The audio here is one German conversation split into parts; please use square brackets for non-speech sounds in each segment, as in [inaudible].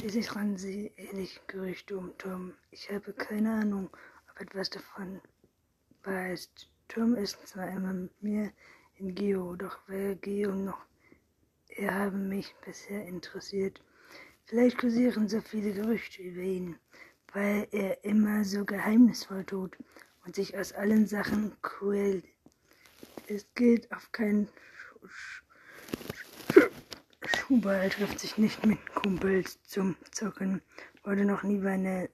Schließlich ran sie ähnliche Gerüchte um Tom. Ich habe keine Ahnung, ob etwas davon ist. Tom ist zwar immer mit mir in Geo, doch wer Geo noch er haben mich bisher interessiert. Vielleicht kursieren so viele Gerüchte über ihn, weil er immer so geheimnisvoll tut und sich aus allen Sachen quält. Es geht auf keinen Schuhball, trifft sich nicht mit Kumpels zum Zocken, wurde noch nie bei einer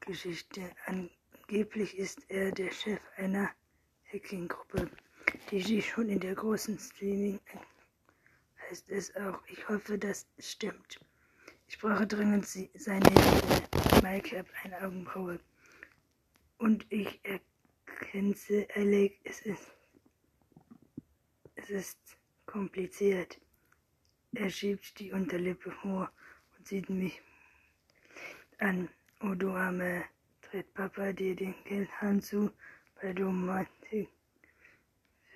Geschichte. Angeblich ist er der Chef einer Hacking-Gruppe, die sich schon in der großen Streaming heißt es auch. Ich hoffe, das stimmt. Ich brauche dringend seine Hilfe. Mike hat eine Augenbraue. Und ich ergänze, Alec, es ist, es ist kompliziert. Er schiebt die Unterlippe vor und sieht mich an. Oh, du Arme, tritt Papa dir den Geldhahn zu, weil du manche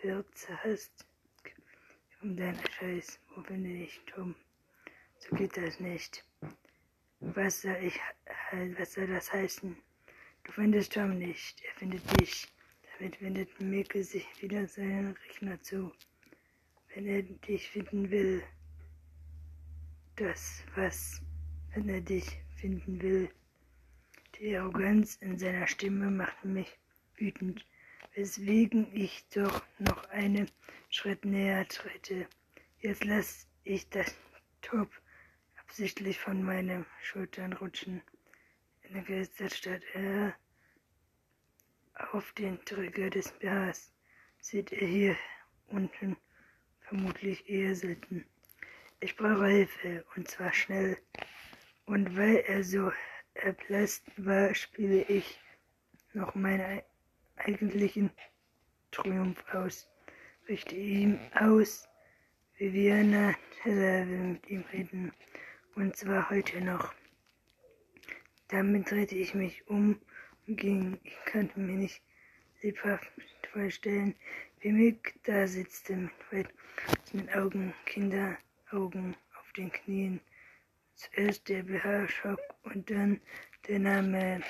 Würze hast. Um deinen Scheiß, wo bin ich, Tom? So geht das nicht. Was soll ich, was soll das heißen? Du findest Tom nicht, er findet dich. Damit wendet Milke sich wieder seinen Rechner zu. Wenn er dich finden will, das was, wenn er dich finden will. Die Arroganz in seiner Stimme macht mich wütend, weswegen ich doch noch einen Schritt näher trete. Jetzt lasse ich das Top absichtlich von meinen Schultern rutschen. In der Geisterstadt er auf den Träger des BHs sieht er hier unten vermutlich eher selten. Ich brauche Hilfe und zwar schnell. Und weil er so erblässt war, spiele ich noch meinen eigentlichen Triumph aus. Richte ihm aus, Viviana Teller will mit ihm reden. Und zwar heute noch. Damit drehte ich mich um und ging. Ich konnte mir nicht lebhaft vorstellen, Mick da sitzte mit mit Augen, Kinderaugen auf den Knien. Zuerst der BH-Schock und dann der Name,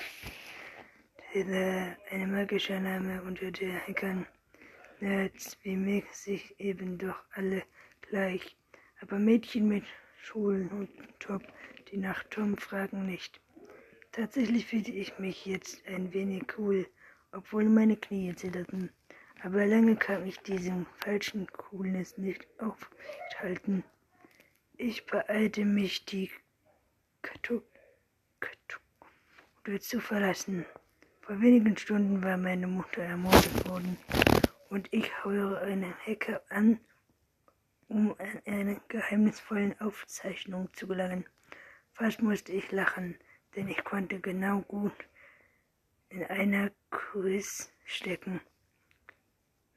der, ein magischer Name unter der Hackern. Nerds wie Mick sich eben doch alle gleich. Aber Mädchen mit Schulen und Top, die nach Tom fragen nicht. Tatsächlich fühlte ich mich jetzt ein wenig cool, obwohl meine Knie zitterten. Aber lange kann ich diesem falschen Coolness nicht aufhalten. Ich beeilte mich, die Katuk zu verlassen. Vor wenigen Stunden war meine Mutter ermordet worden und ich höre einen Hacker an, um an eine geheimnisvolle Aufzeichnung zu gelangen. Fast musste ich lachen, denn ich konnte genau gut in einer Quiz stecken.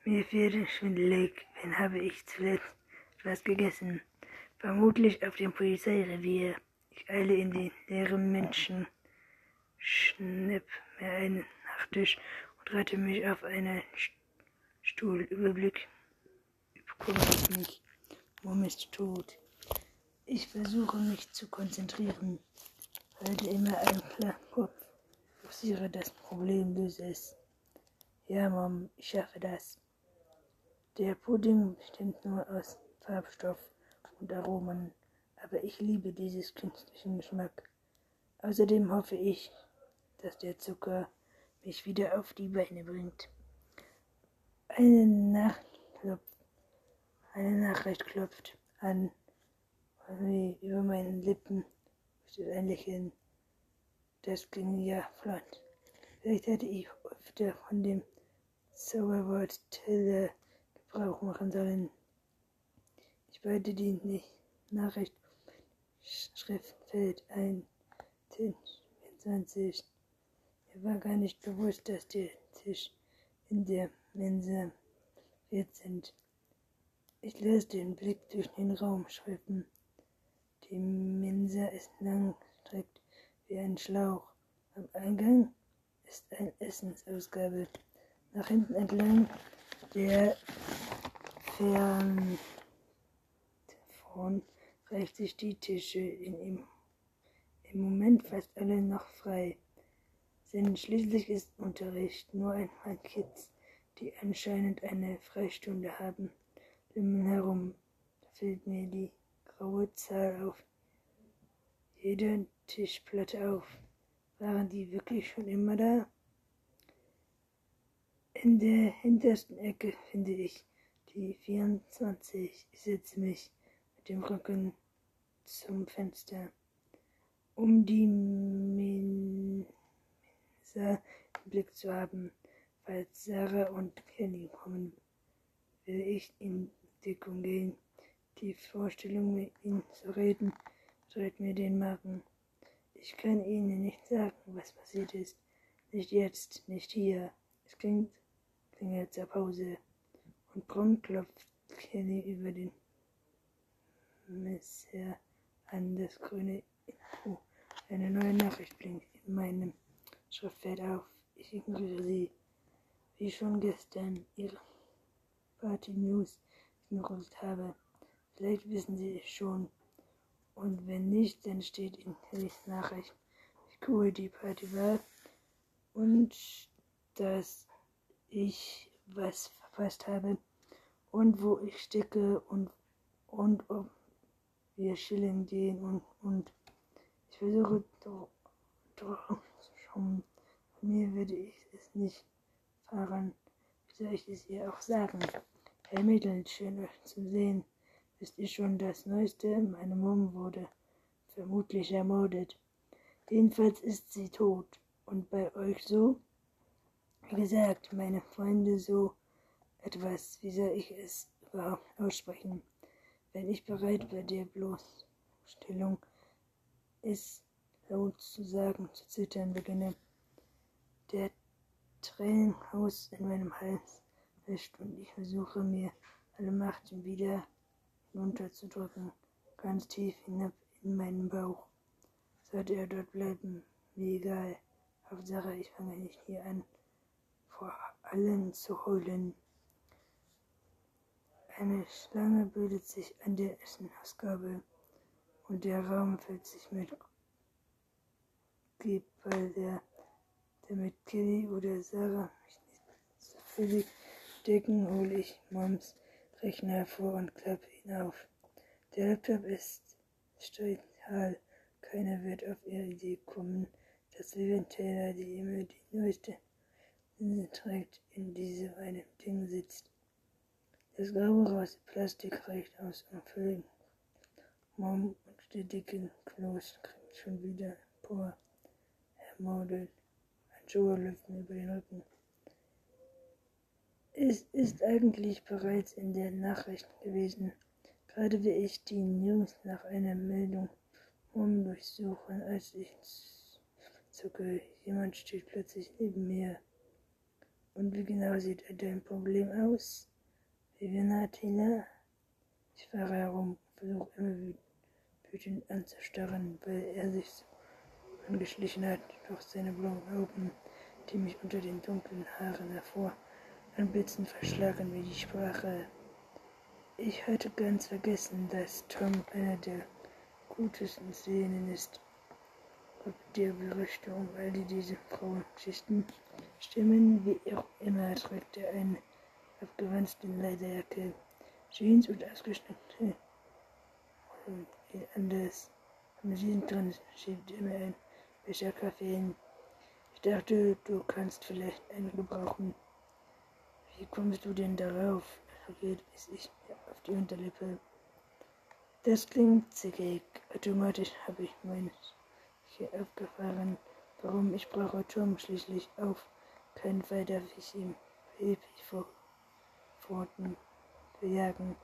Mir wird schwindelig, wenn habe ich zuletzt etwas gegessen. Vermutlich auf dem Polizeirevier. Ich eile in die leeren Menschen, schnipp mir einen Nachtisch und rette mich auf einen Stuhl. Überblick überkommt mich. Mom ist tot. Ich versuche mich zu konzentrieren. Halte immer einen klaren Kopf. Fokussiere das Problem, löse es. Ja, Mom, ich schaffe das. Der Pudding besteht nur aus Farbstoff und Aromen, aber ich liebe dieses künstlichen Geschmack. Außerdem hoffe ich, dass der Zucker mich wieder auf die Beine bringt. Eine, Nacht eine Nachricht klopft an, über meinen Lippen steht ein Lächeln. Das ging ja flott. Vielleicht hätte ich öfter von dem Zauberwort Tille Gebrauch machen sollen. Ich wollte die Nachricht Schriftfeld ein 24. Mir war gar nicht bewusst, dass der Tisch in der Mensa wird sind. Ich lässt den Blick durch den Raum schweifen. Die Mensa ist lang, streckt wie ein Schlauch. Am Eingang ist eine Essensausgabe. Nach hinten entlang der Fern von reicht sich die Tische in ihm im Moment fast alle noch frei. Denn schließlich ist Unterricht nur ein paar Kids, die anscheinend eine Freistunde haben, lümmeln herum. Da fällt mir die graue Zahl auf jeder Tischplatte auf. Waren die wirklich schon immer da? In der hintersten Ecke finde ich die 24. Ich setze mich mit dem Rücken zum Fenster um die Mensa im Blick zu haben. Falls Sarah und Kenny kommen, will ich in Deckung gehen. Die Vorstellung, mit ihnen zu reden, dreht mir den Magen. Ich kann ihnen nicht sagen, was passiert ist. Nicht jetzt, nicht hier. Es klingt, klingelt zur Pause. Und prompt klopft Kenny über den Messer an das grüne Info. Eine neue Nachricht blinkt in meinem Schriftfeld auf. Ich ignoriere sie. Wie schon gestern ihre Party News ignoriert habe. Vielleicht wissen sie es schon. Und wenn nicht, dann steht in Kellys Nachricht, wie cool die Party war und dass ich was verpasst habe und wo ich stecke und, und ob wir chillen gehen und, und ich versuche doch schon. Von mir würde ich es nicht fahren. Wie soll ich es ihr auch sagen? Herr Mädel, schön euch zu sehen. Wisst ihr schon das Neueste? Meine Mom wurde vermutlich ermordet. Jedenfalls ist sie tot. Und bei euch so? Wie gesagt, meine Freunde so etwas. Wie soll ich es überhaupt aussprechen? Wenn ich bereit bei der Bloßstellung es laut zu sagen, zu zittern beginne. Der Tränenhaus in meinem Hals wäscht und ich versuche mir alle Macht wieder hinunterzudrücken, ganz tief hinab in meinen Bauch. Sollte er dort bleiben, mir egal. Hauptsache, ich fange nicht hier an, vor allen zu heulen. Eine Schlange bildet sich an der Essenausgabe und der Raum füllt sich mit weil der, damit Kelly oder Sarah mich nicht so völlig decken, hole ich Moms Rechner hervor und klappe ihn auf. Der Laptop ist steil. Keiner wird auf ihre Idee kommen, dass Taylor, die immer die neueste trägt, in diesem einem Ding sitzt. Das graue Raus Plastik reicht aus, um völlig Mom der dicke Kloß kriegt schon wieder empor. Er modelt. Ein Schauer läuft mir über den Rücken. Es ist eigentlich bereits in der Nachricht gewesen. Gerade wie ich die News nach einer Meldung um durchsuchen, als ich zucke. Jemand steht plötzlich neben mir. Und wie genau sieht dein Problem aus? Viviana Tina? Ich fahre herum, versuche immer wütend anzustarren, weil er sich so angeschlichen hat durch seine blauen Augen, die mich unter den dunklen Haaren hervor anblitzen verschlagen wie die Sprache. Ich hatte ganz vergessen, dass Tom einer der gutesten Szenen ist. Ob der Gerüchte um all diese Frauenschichten stimmen, wie auch immer, trägt er eine abgewanzte Lederjacke, Jeans und ausgeschnittene anders. Am drin schiebt immer ein Becher Kaffee hin. Ich dachte, du kannst vielleicht einen gebrauchen. Wie kommst du denn darauf? geht es ich auf die Unterlippe. Das klingt zickig. Automatisch habe ich mein hier aufgefahren. Warum? Ich brauche Tom schließlich auf. Keinen Fall darf ich ihm Pfoten bejagen.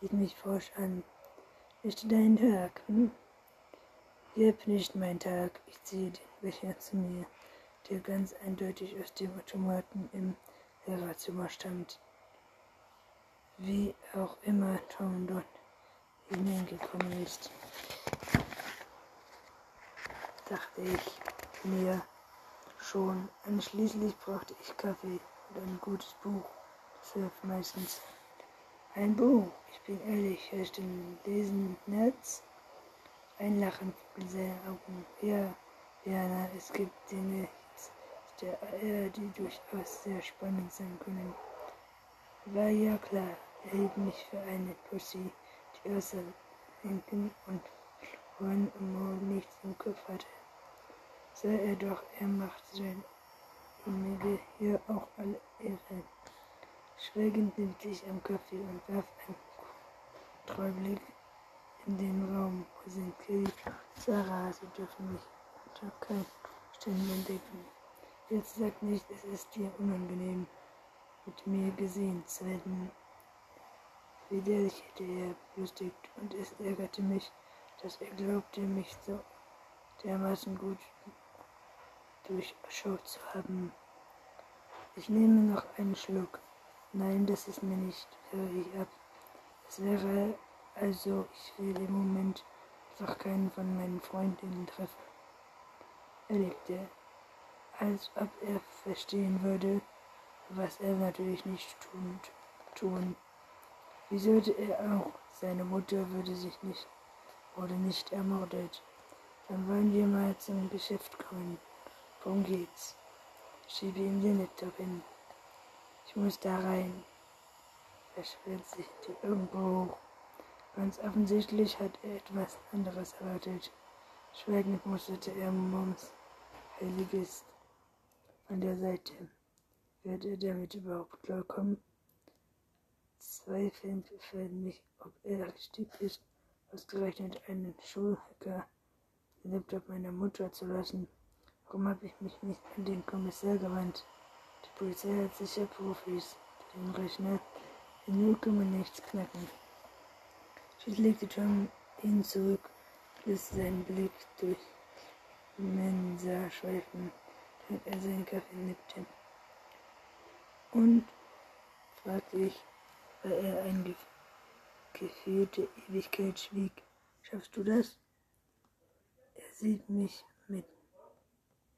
Sieht mich forsch an. Nicht dein Tag, hm? Jep, nicht mein Tag. Ich ziehe den Becher zu mir, der ganz eindeutig aus dem Automaten im Lehrerzimmer stammt. Wie auch immer Tom dort hineingekommen ist, dachte ich mir schon. Und schließlich brauchte ich Kaffee und ein gutes Buch. Das hilft meistens. Ein Buch. Ich bin ehrlich, hörst du Lesen Netz? Ein Lachen in seinen Augen. Ja, Jana, es gibt Dinge die durchaus sehr spannend sein können. War ja klar, er hielt mich für eine Pussy, die außer Denken und Horn und nichts im Kopf hatte. Sei er doch, er macht sein Imige hier auch alle Ehre. Schweigend nimmt sich am Kaffee und warf einen Treublick in den Raum. Wo sind Kelly? Sarah, sie dürfen mich unter keinen Ständen entdecken. Jetzt sag nicht, es ist dir unangenehm, mit mir gesehen zu werden. Widerlich hätte er belustigt, und es ärgerte mich, dass er glaubte, mich so dermaßen gut durchschaut zu haben. Ich nehme noch einen Schluck. Nein, das ist mir nicht, höre ich ab. Es wäre also, ich will im Moment einfach keinen von meinen Freundinnen treffen. Er legte, als ob er verstehen würde, was er natürlich nicht tun. tun. Wie sollte er auch? Seine Mutter würde sich nicht, wurde nicht ermordet. Dann wollen wir mal zum Geschäft kommen. Worum geht's? Schiebe ihm den Laptop hin. Ich muss da rein. Er schwirrt sich Augen hoch. Ganz offensichtlich hat er etwas anderes erwartet. Schweigend musterte er Moms Heiliges an der Seite. Wird er damit überhaupt klarkommen? Zweifelnd fällt mich, ob er richtig ist, ausgerechnet einen Schulhacker den Laptop meiner Mutter zu lassen. Warum habe ich mich nicht an den Kommissar gewandt? Die Polizei hat sicher Profis, die den Rechner in 0, nichts knacken. Schließlich legte Tom ihn zurück, ließ seinen Blick durch Mensa schweifen, während er seinen Kaffee nippte. Und, fragte ich, weil er eine gefühlte Ewigkeit schwieg, schaffst du das? Er sieht mich mit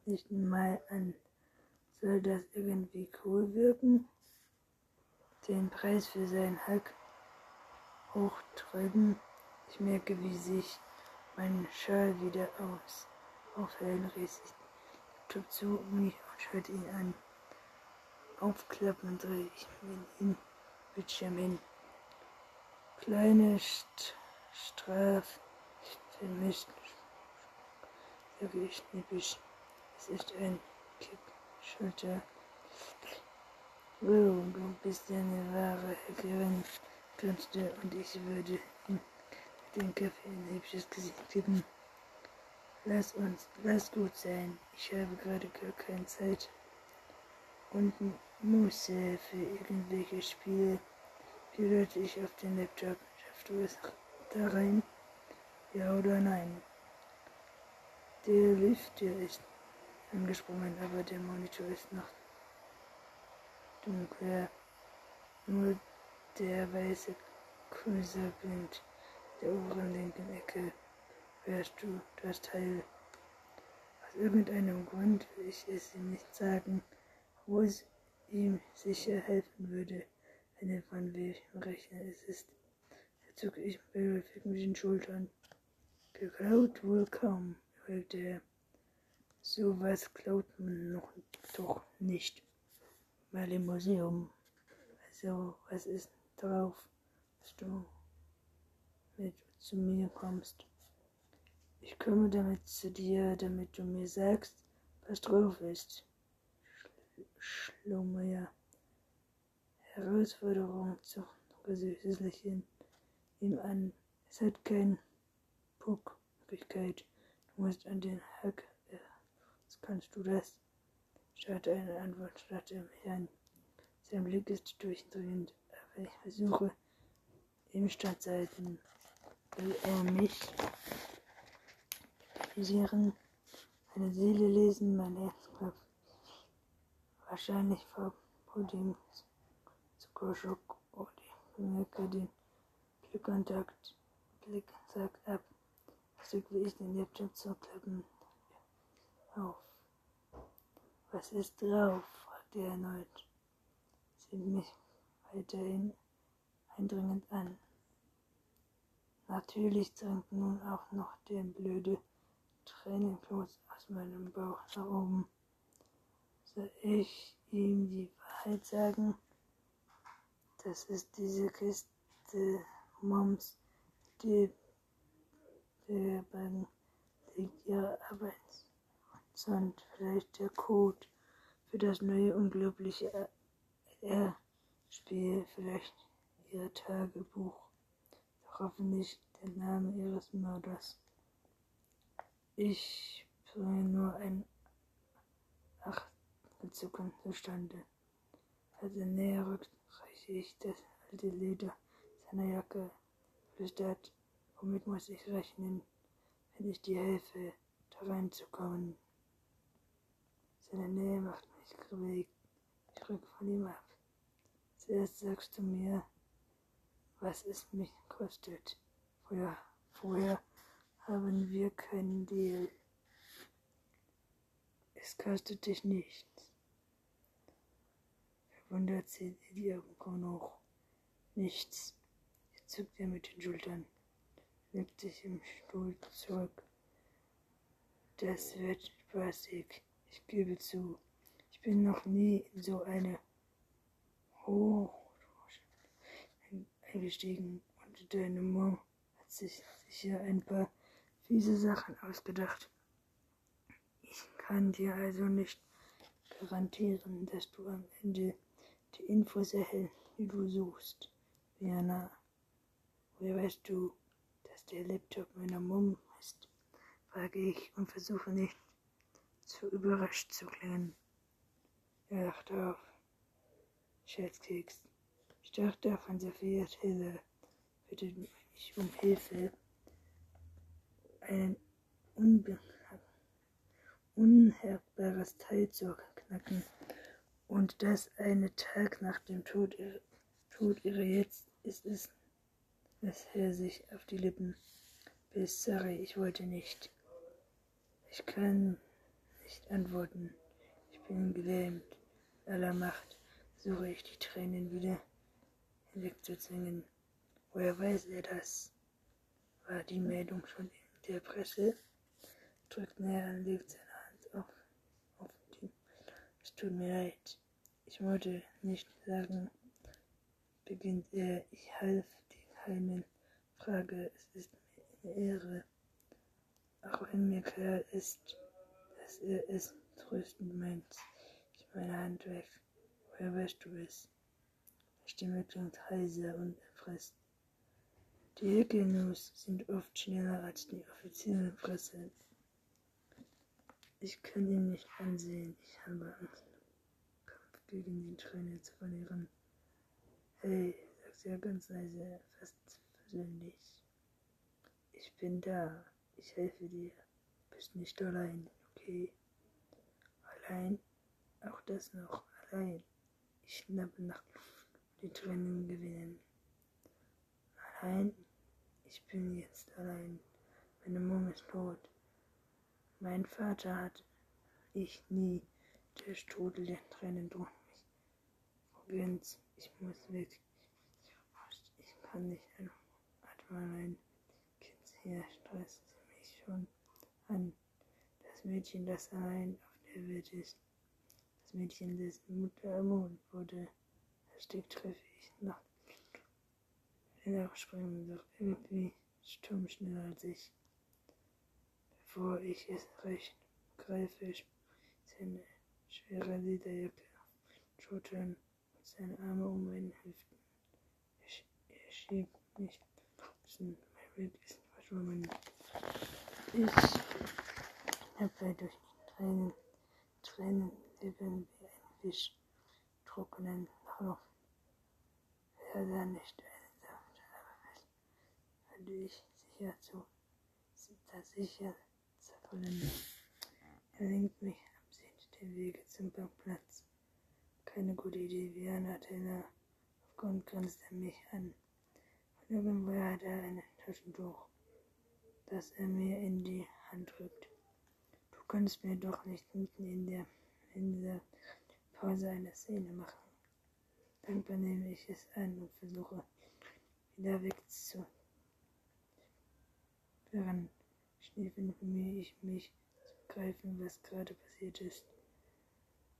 nicht mal an. Soll das irgendwie cool wirken? Den Preis für seinen Hack hochtreten. Ich merke, wie sich mein Schal wieder aus aufhellen riss. Ich tue zu mich und schaute ihn an. Aufklappen drehe ich mir den Bildschirm hin. Kleine St Straf vermischt, sage ich schnippisch. Es ist ein Kippschulter. Oh, du bist eine wahre Hackerin, und ich würde ihm den Kaffee ein hübsches Gesicht geben. Lass uns, lass gut sein. Ich habe gerade gar keine Zeit und Muße für irgendwelche Spiele. Pilote ich auf den Laptop. Schaffst du es da rein? Ja oder nein? Der Lift, der ist angesprungen, aber der Monitor ist noch dunkler. Nur der weiße Cursor blinkt der oberen linken Ecke. Wärst du das Teil? Aus irgendeinem Grund will ich es ihm nicht sagen, wo es ihm sicher helfen würde, wenn er von welchem Rechner es ist. Er zuckte ich beläufig mit den Schultern. Geklaut wohl kaum, überlegte er. So was klaut man noch doch nicht. Mal im Museum. Also, was ist drauf, dass du mit zu mir kommst? Ich komme damit zu dir, damit du mir sagst, was drauf ist. Schlummer. Herausforderung zu Lächeln ihm an. Es hat keine Puckmöglichkeit. Du musst an den Hack kannst du das? Statt eine Antwort statt er mich an. Sein Blick ist durchdringend, aber ich versuche, ihm standzuhalten. Will er mich visieren, meine Seele lesen, mein Herzklopf. Wahrscheinlich vor dem Zuckerschock oder bemerke den Blickkontakt. Blick sagt ab. Versuche ich den Laptop zu klappen. Auf. Was ist drauf? fragte er erneut. Sie mich weiterhin eindringend an. Natürlich dringt nun auch noch der blöde Tränenfluss aus meinem Bauch nach oben. Soll ich ihm die Wahrheit sagen? Das ist diese Kiste Moms, die der beiden liegt ihre Arbeit. Und vielleicht der Code für das neue unglaubliche R-Spiel, vielleicht ihr Tagebuch, doch hoffentlich der Name ihres Mörders. Ich bringe nur ein Achtelzucken zustande. Als er näher rückt, reiche ich das alte Leder seiner Jacke, flüstert, womit muss ich rechnen, wenn ich dir helfe, da reinzukommen. Seine Nähe macht mich kribbelig. Ich rück von ihm ab. Zuerst sagst du mir, was es mich kostet. Vorher, vorher haben wir keinen Deal. Es kostet dich nichts. Verwundert ihr die Augen hoch. Nichts. Jetzt zuckt er mit den Schultern, legt sich im Stuhl zurück. Das wird spaßig. Ich gebe zu, ich bin noch nie in so eine Hoch eingestiegen und deine Mom hat sich sicher ein paar fiese Sachen ausgedacht. Ich kann dir also nicht garantieren, dass du am Ende die Infos erhältst, die du suchst. Jana, woher weißt du, dass der Laptop meiner Mom ist? frage ich und versuche nicht zu überrascht zu klingen. Er lachte auf. Scherzkeks. Ich dachte von Sophia Taylor bittet mich um Hilfe, ein unhärtbares Teil zu knacken. Und das eine Tag nach dem Tod, Tod ihrer jetzt ist es, es er sich auf die Lippen biss. Sorry, ich wollte nicht. Ich kann nicht antworten. Ich bin gelähmt. Aller Macht suche ich die Tränen wieder hinwegzuzwingen. Woher weiß er das? War die Meldung schon in der Presse? Drückt näher und legt seine Hand auf, auf die. Es tut mir leid. Ich wollte nicht sagen, beginnt er. Ich half die keinen Frage. Es ist mir eine Ehre. Auch wenn mir klar ist, dass er es tröstend meint. Ich meine Hand weg. Woher weißt du es? Die Stimme klingt heiser und erfrisst. Die Ecke-News sind oft schneller als die offizielle Presse. Ich kann ihn nicht ansehen. Ich habe Angst, Kampf gegen die Träne zu verlieren. Hey, sagt er ganz leise, fast persönlich. Ich bin da. Ich helfe dir. Bist nicht allein, okay? Allein? Auch das noch allein. Ich schnappe nach Luft, die Tränen gewinnen. Allein? Ich bin jetzt allein. Meine Mom ist tot. Mein Vater hat ich nie. Der Strudel der Tränen droht mich. Provinz, ich muss weg. Ich kann nicht atmen allein. Kind hier stresst mich schon an. Das Mädchen, das allein auf der Welt ist. Das Mädchen, dessen Mutter ermordet wurde. Versteckt treffe ich nach. Schneller springen, doch irgendwie sturmschneller als ich. Bevor ich es recht greife, seine schwere Lederjacke auf Schultern und seine Arme um meine Hüften. Er, er schiebt mich mein Bild ist verschwommen. Ich schnappe durch die Tränen, Tränen leben wie ein Fisch, trockenen Lauf. Werde nicht einen Saft, fest, würde ich sicher zu, da sicher zerfallen. Er lenkt mich absichtlich den Weg zum Parkplatz. Keine gute Idee, wie Anna Taylor. Aufgrund grinst er mich an. Von irgendwoher hat er ein Taschentuch, das er mir in die Hand drückt. Kannst mir doch nicht mitten in der in der Pause eine Szene machen. Dankbar nehme ich es an und versuche, wieder wegzu. Daran schniefen bemühe ich mich zu begreifen, was gerade passiert ist.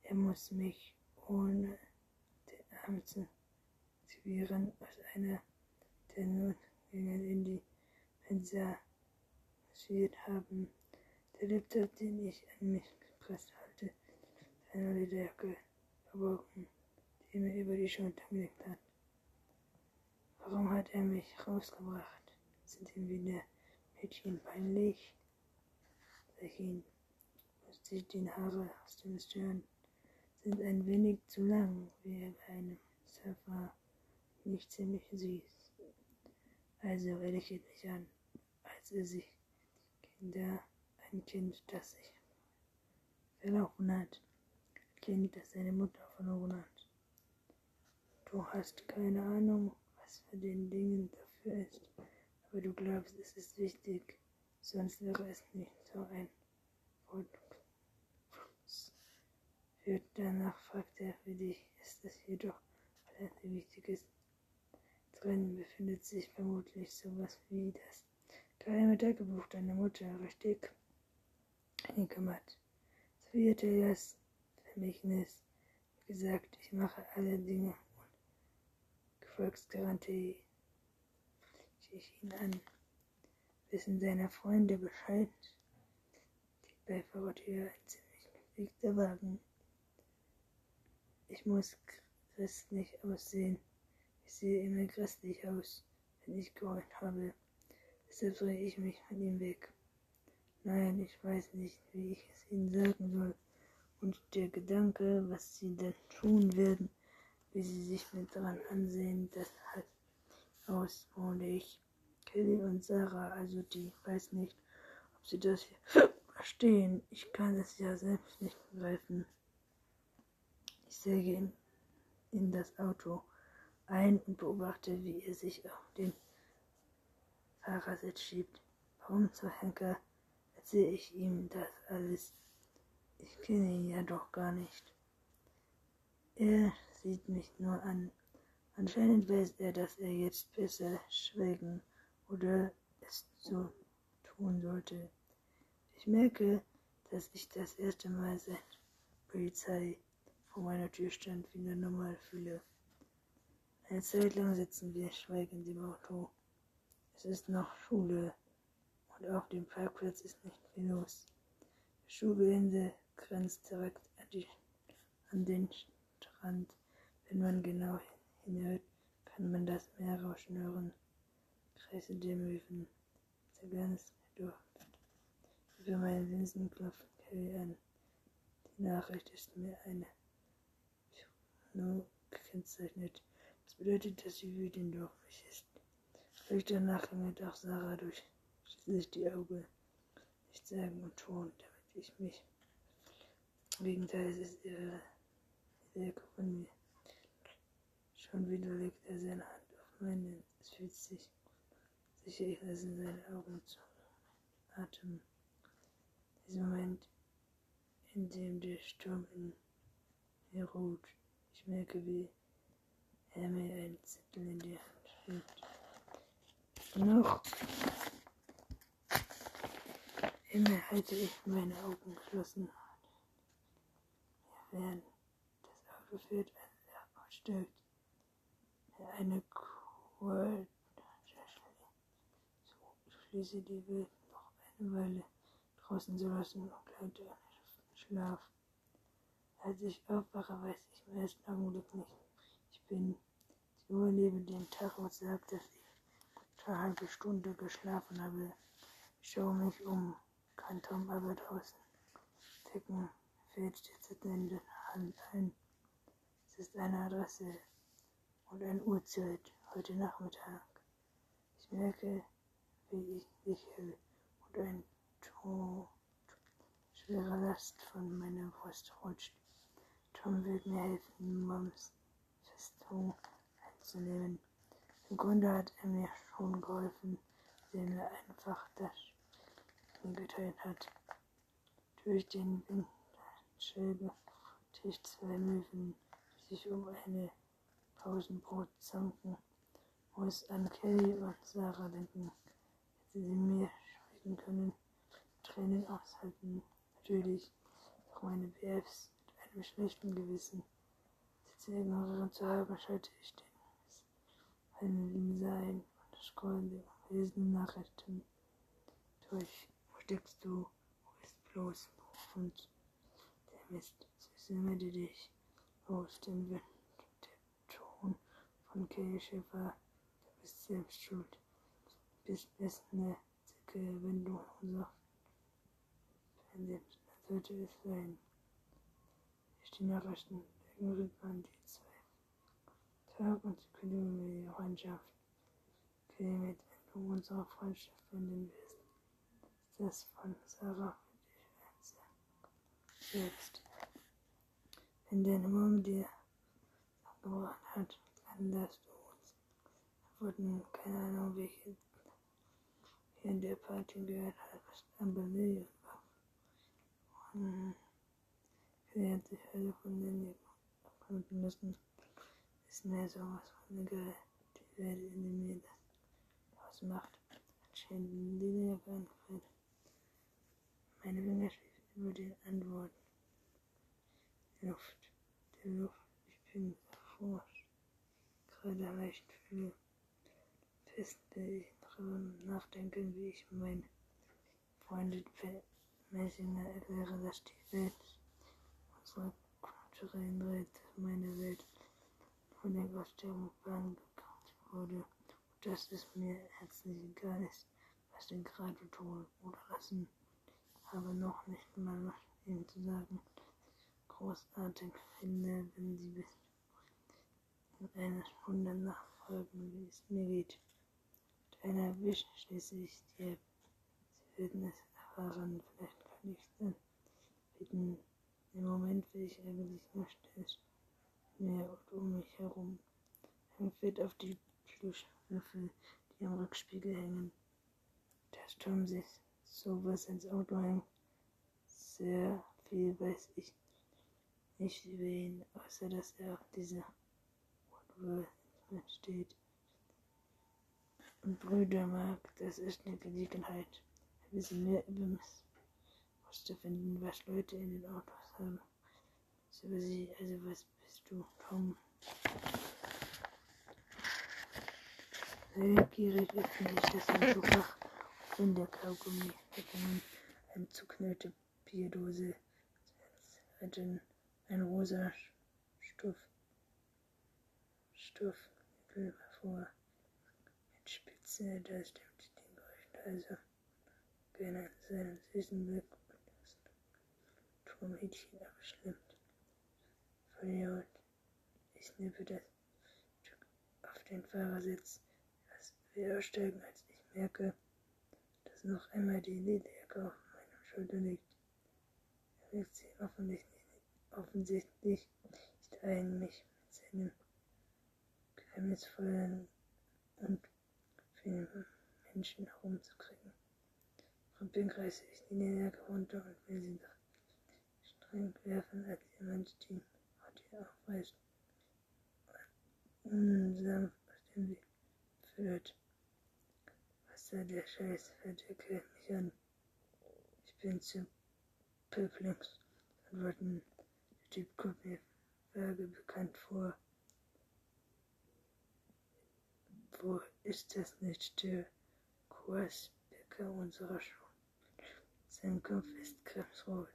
Er muss mich ohne den Arm zu aktivieren aus einer der Notgänge in die Mensa marschiert haben. Laptop, den ich an mich gepresst halte, eine Lederjacke verborgen, die mir über die Schulter gelegt hat. Warum hat er mich rausgebracht? Sind ihm wieder Mädchen peinlich? Welchen musste ich die Haare aus dem Stirn sind ein wenig zu lang, wie bei einem Surfer nicht ziemlich süß. Also er lächelt mich an, als er sich Kinder, ein Kind, das sich verlaufen hat, Kind, das seine Mutter verloren hat. Du hast keine Ahnung, was für den Dingen dafür ist, aber du glaubst, es ist wichtig, sonst wäre es nicht so ein. Wird danach fragt er, für dich ist es jedoch alles Wichtiges. Drin befindet sich vermutlich sowas wie das geheime Tagebuch deiner Mutter, richtig? Eingemacht. So wird er das Vermächtnis. Wie gesagt, ich mache alle Dinge und Erfolgsgarantie ich ihn an. Wissen seine Freunde Bescheid? Die Beifahrertür ein ziemlich gepflegter Wagen. Ich muss christlich aussehen. Ich sehe immer christlich aus, wenn ich geheult habe. Deshalb drehe ich mich von ihm weg. Nein, ich weiß nicht, wie ich es ihnen sagen soll. Und der Gedanke, was sie denn tun werden, wie sie sich mit dran ansehen, das hat aus, wurde ich. Kelly und Sarah, also die, weiß nicht, ob sie das hier [laughs] verstehen. Ich kann es ja selbst nicht begreifen. Ich säge in, in das Auto ein und beobachte, wie er sich auf den Fahrersitz schiebt. Warum zur Henker erzähle ich ihm das alles? Ich kenne ihn ja doch gar nicht. Er sieht mich nur an. Anscheinend weiß er, dass er jetzt besser schweigen oder es so tun sollte. Ich merke, dass ich das erste Mal seit Polizei vor meiner Tür stand, wieder normal fühle. Eine Zeit lang sitzen wir schweigend im Auto. Es ist noch Schule auf dem Parkplatz ist nicht viel los. Das Schulgelände grenzt direkt an, die, an den Strand. Wenn man genau hinhört, kann man das Meer rauschen hören. Kreise der Möwen, der ganz Duft. Über meine Linsen klopft Kelly an. Die Nachricht ist mir eine nur gekennzeichnet. Das bedeutet, dass sie wütend auf mich ist. Gleich danach hängt auch Sarah durch schließlich die Augen nicht sagen und tun, damit ich mich. Im Gegenteil, es ist ihre Idee von mir. Schon wieder legt er seine Hand auf meinen. Es fühlt sich sicher, ich lasse seine Augen zu Atem. Dieser Moment, in dem der Sturm in mir ruht. Ich merke, wie er mir einen Zettel in die Hand schiebt. Noch immer halte ich meine Augen geschlossen. Während das Auto fährt, ein Lärm stirbt. Eine Kur so, ich schließe die Welt noch eine Weile draußen zu lassen und gleite einen Schlaf. Als ich aufwache, weiß ich im ersten Augenblick nicht. Ich bin, ich überlebe den Tag und sage, dass ich eine halbe Stunde geschlafen habe. Ich schaue mich um, kein Tom aber draußen. Ticken fällt Zettel in der Hand ein. Es ist eine Adresse und eine Uhrzeit heute Nachmittag. Ich merke, wie ich lächle und ein Ton schwerer Last von meiner Brust rutscht. Tom wird mir helfen, Moms Festung einzunehmen. Im Grunde hat er mir schon geholfen, indem er einfach das mitgeteilt hat. Durch den Windschilbe Tisch zwei Möwen, die sich um eine Pausenbrot zanken muss an Kelly und Sarah denken. Hätte sie mir schweigen können, Tränen aushalten. Natürlich auch meine BFs mit einem schlechten Gewissen. Sie ignorieren zu haben, schalte ich den einen sein und scrollen die unwesentlichen Nachrichten durch. Steckst du? Wo ist bloß? Und der Mist, süße Mitte dich aus dem Wind. Der Ton von Kelly Schiffer bist selbst schuld. Du bist eine Zicke, wenn du unser verlebst. Dann sollte es sein. Ich die Nachrichten ignoriert man die zwei. Tag und sie kündigen mir die Freundschaft. Clement, wenn du unsere Freundschaft finden willst, ist das von Sarah für dich selbst. Wenn deine Mom dir abgebrochen hat, dann lässt du wurden keine Ahnung, welche in der Party gehört hat, was ein Berlin war. Und hat sich alle von den abknüpfen müssen. Ist mehr sowas von egal, die Welt in mir das ausmacht. Anscheinend die Linie gar nicht Meine Finger schließen über den Antworten. Luft, die Luft, ich bin erforscht. Gerade leicht fühle feste ich darüber nachdenken, wie ich meinen Freunden Messinger erkläre, dass die Welt unserer kulturellen Welt, meine Welt, von der Ausstellung beangebracht wurde und dass es mir herzlich egal ist, was sie gerade tun oder lassen. Aber noch nicht mal ihnen zu sagen, großartig finde, wenn sie bis in einer Stunde nachfolgen, wie es mir geht einer erwischen, schließlich dir. Sie würden es erfahren, vielleicht kann ich dann bitten. Im Moment will ich eigentlich nur still mir und um mich herum. Ein Fett auf die Plüschwürfel, die am Rückspiegel hängen. Der Sturm sich sowas ins Auto hängt. Sehr viel weiß ich nicht über ihn, außer dass er auf dieser Woodward steht und Brüder mag, das ist eine Gelegenheit, ein bisschen mehr über mich herauszufinden, was Leute in den Autos haben. So über sie, also was bist du, Tom? Neugierig öffne ich das Handtuchfach und finde Kaugummi, eine zuknallte Bierdose, ein, ein rosa Stoff, Stoff hervor. Szene, da stimmt den Geräuschen also gerne an seinem süßen Blick und das Turmhähnchen abschlimmt. Voll laut. Ich nippe das Stück auf den Fahrersitz. Erst will aussteigen, als ich merke, dass noch einmal die Lederjacke auf meiner Schulter liegt. Er wirkt sie offensichtlich, offensichtlich nicht ein, mich mit seinem geheimnisvollen und vielen Menschen herumzukriegen. Rumpeln reiße ich die Lederjacke runter und will sie nach streng werfen, als jemand die Haut aufreißt. Unsanft aus dem Weg führt. Wasser, der Scheiß verdecke mich an. Ich bin zu perplex, antworten. Der Typ kommt mir vage bekannt vor. Wo ist das nicht der Kursbäcker unserer Schule? Sein Kopf ist krebsrot.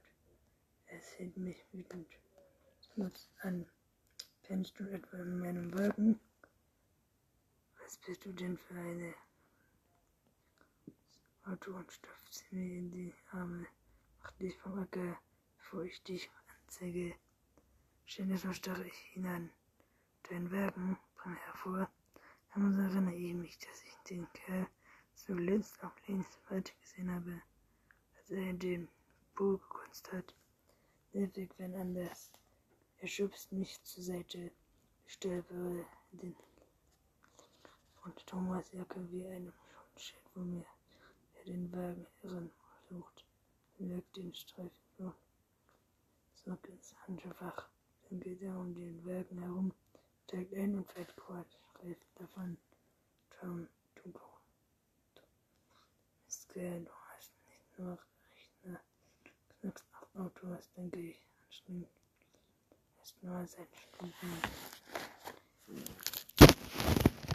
Er sieht mich wütend an. Kennst du etwa in meinem Wagen? Was bist du denn für eine Auto und stopft sie mir in die Arme. Mach dich vom Acker, bevor ich dich anzeige. Ständig starre ich ihn an. Dein Wagen, bring hervor. Damals erinnere ich mich, dass ich den Kerl zuletzt auf Lebensweit gesehen habe, als er den Buch gekunst hat. Nervig, wenn anders. Er schubst mich zur Seite, stolpere den und Thomas Jacke wie einem Schuttschild vor mir, der den Wagen irren versucht, wirkt den Streifen zurück ins Handschuhfach. Dann geht er um den Wagen herum, steigt ein und fährt Quatsch. Streifen davon. schauen. Du, Mistkerl, du hast nicht nur Rechner. Knackst auf Auto, was denke ich anstrengend. Erst nur seit Stunden.